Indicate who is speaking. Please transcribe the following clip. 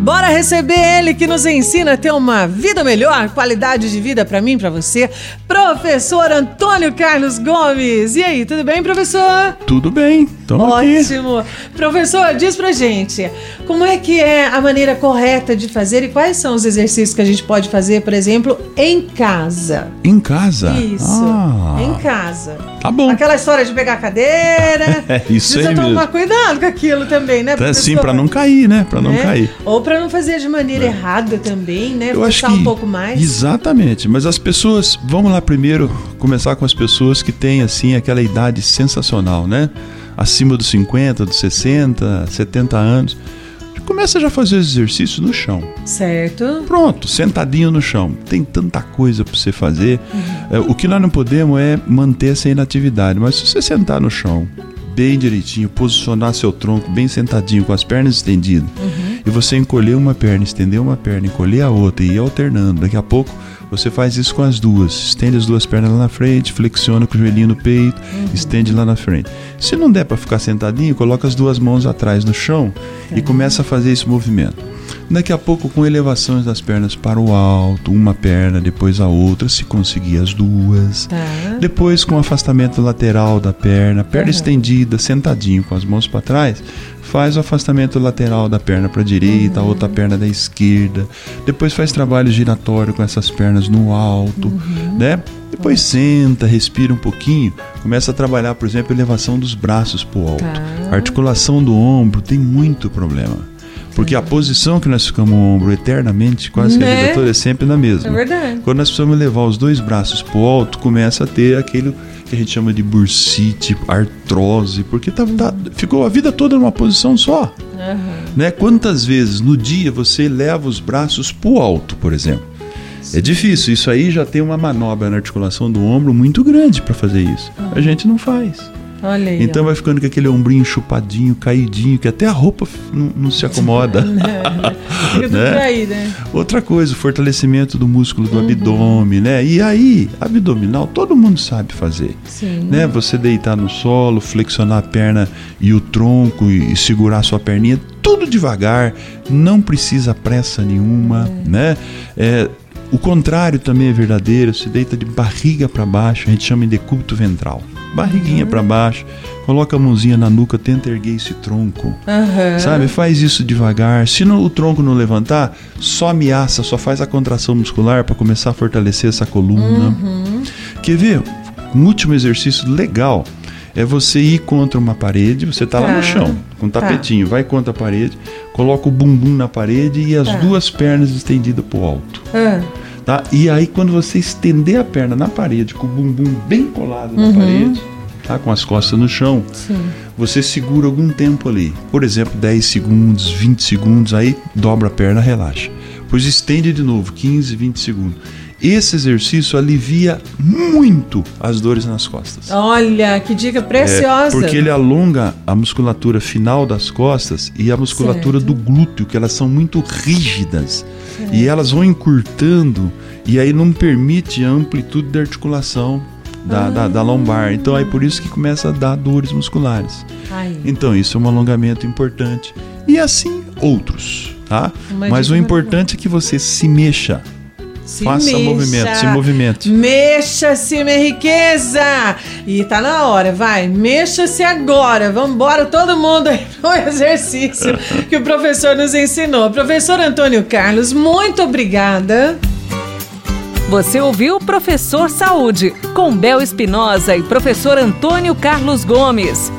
Speaker 1: Bora receber ele que nos ensina a ter uma vida melhor, qualidade de vida para mim, para você, professor Antônio Carlos Gomes. E aí, tudo bem, professor?
Speaker 2: Tudo bem,
Speaker 1: Ótimo. Aqui. Professor, diz pra gente, como é que é a maneira correta de fazer e quais são os exercícios que a gente pode fazer, por exemplo, em casa?
Speaker 2: Em casa?
Speaker 1: Isso, ah, casa.
Speaker 2: Tá bom.
Speaker 1: Aquela história de pegar a cadeira.
Speaker 2: é isso
Speaker 1: Precisa
Speaker 2: aí
Speaker 1: tomar cuidado com aquilo também, né,
Speaker 2: professor? Sim, pra não cair, né? Pra não
Speaker 1: né?
Speaker 2: cair.
Speaker 1: Ou para não fazer de maneira é. errada também, né?
Speaker 2: Eu acho que
Speaker 1: um pouco mais.
Speaker 2: Exatamente, mas as pessoas, vamos lá primeiro começar com as pessoas que têm assim aquela idade sensacional, né? Acima dos 50, dos 60, 70 anos. Começa já a fazer os exercícios no chão.
Speaker 1: Certo.
Speaker 2: Pronto, sentadinho no chão. Tem tanta coisa para você fazer. Uhum. É, o que nós não podemos é manter essa inatividade, mas se você sentar no chão, bem direitinho, posicionar seu tronco bem sentadinho, com as pernas estendidas, uhum e você encolher uma perna, estender uma perna, encolher a outra e ir alternando. Daqui a pouco você faz isso com as duas. Estende as duas pernas lá na frente, flexiona com o joelhinho no peito, uhum. estende lá na frente. Se não der para ficar sentadinho, coloca as duas mãos atrás no chão e começa a fazer esse movimento. Daqui a pouco, com elevações das pernas para o alto, uma perna, depois a outra, se conseguir as duas. Tá. Depois, com afastamento lateral da perna, perna uhum. estendida, sentadinho, com as mãos para trás, faz o afastamento lateral da perna para a direita, uhum. a outra perna da esquerda. Depois faz trabalho giratório com essas pernas no alto, uhum. né? Depois senta, respira um pouquinho, começa a trabalhar, por exemplo, a elevação dos braços para o alto. Tá. Articulação do ombro tem muito problema. Porque a posição que nós ficamos o ombro eternamente, quase né? que a vida né? toda, é sempre na mesma.
Speaker 1: É verdade.
Speaker 2: Quando nós precisamos levar os dois braços para o alto, começa a ter aquele que a gente chama de bursite, artrose, porque tá, tá, ficou a vida toda numa posição só. Uhum. Né? Quantas vezes no dia você leva os braços para o alto, por exemplo? É difícil, isso aí já tem uma manobra na articulação do ombro muito grande para fazer isso. Uhum. A gente não faz.
Speaker 1: Olha aí,
Speaker 2: então ó. vai ficando com aquele ombrinho chupadinho, caidinho, que até a roupa não, não se acomoda.
Speaker 1: Fica né? Aí, né?
Speaker 2: Outra coisa, o fortalecimento do músculo do uhum. abdômen, né? E aí, abdominal, todo mundo sabe fazer.
Speaker 1: Sim.
Speaker 2: Né? Você deitar no solo, flexionar a perna e o tronco e, e segurar a sua perninha, tudo devagar, não precisa pressa nenhuma, é. né? É, o contrário também é verdadeiro, se deita de barriga para baixo, a gente chama de decúbito ventral barriguinha uhum. para baixo, coloca a mãozinha na nuca, tenta erguer esse tronco.
Speaker 1: Uhum.
Speaker 2: Sabe? Faz isso devagar. Se não, o tronco não levantar, só ameaça, só faz a contração muscular para começar a fortalecer essa coluna.
Speaker 1: Uhum.
Speaker 2: Quer ver? Um último exercício legal é você ir contra uma parede, você está tá. lá no tá. chão, com um tá. tapetinho, tá. vai contra a parede, coloca o bumbum na parede e as tá. duas pernas estendidas para o alto.
Speaker 1: Uhum.
Speaker 2: Tá? E aí, quando você estender a perna na parede, com o bumbum bem colado na
Speaker 1: uhum.
Speaker 2: parede, tá? com as costas no chão,
Speaker 1: Sim.
Speaker 2: você segura algum tempo ali. Por exemplo, 10 segundos, 20 segundos, aí dobra a perna, relaxa. Pois estende de novo, 15, 20 segundos. Esse exercício alivia muito as dores nas costas.
Speaker 1: Olha, que dica preciosa!
Speaker 2: É, porque ele alonga a musculatura final das costas e a musculatura certo. do glúteo, que elas são muito rígidas. Certo. E elas vão encurtando e aí não permite a amplitude da articulação da, ah. da, da, lombar. Então é por isso que começa a dar dores musculares.
Speaker 1: Ai.
Speaker 2: Então isso é um alongamento importante. E assim outros, tá? Mas o importante é que você se mexa.
Speaker 1: Se
Speaker 2: Faça
Speaker 1: mexa,
Speaker 2: movimento, se movimente.
Speaker 1: Mexa-se, minha riqueza! E tá na hora, vai. Mexa-se agora. Vamos embora todo mundo aí pro exercício que o professor nos ensinou. Professor Antônio Carlos, muito obrigada.
Speaker 3: Você ouviu Professor Saúde, com Bel Espinosa e professor Antônio Carlos Gomes.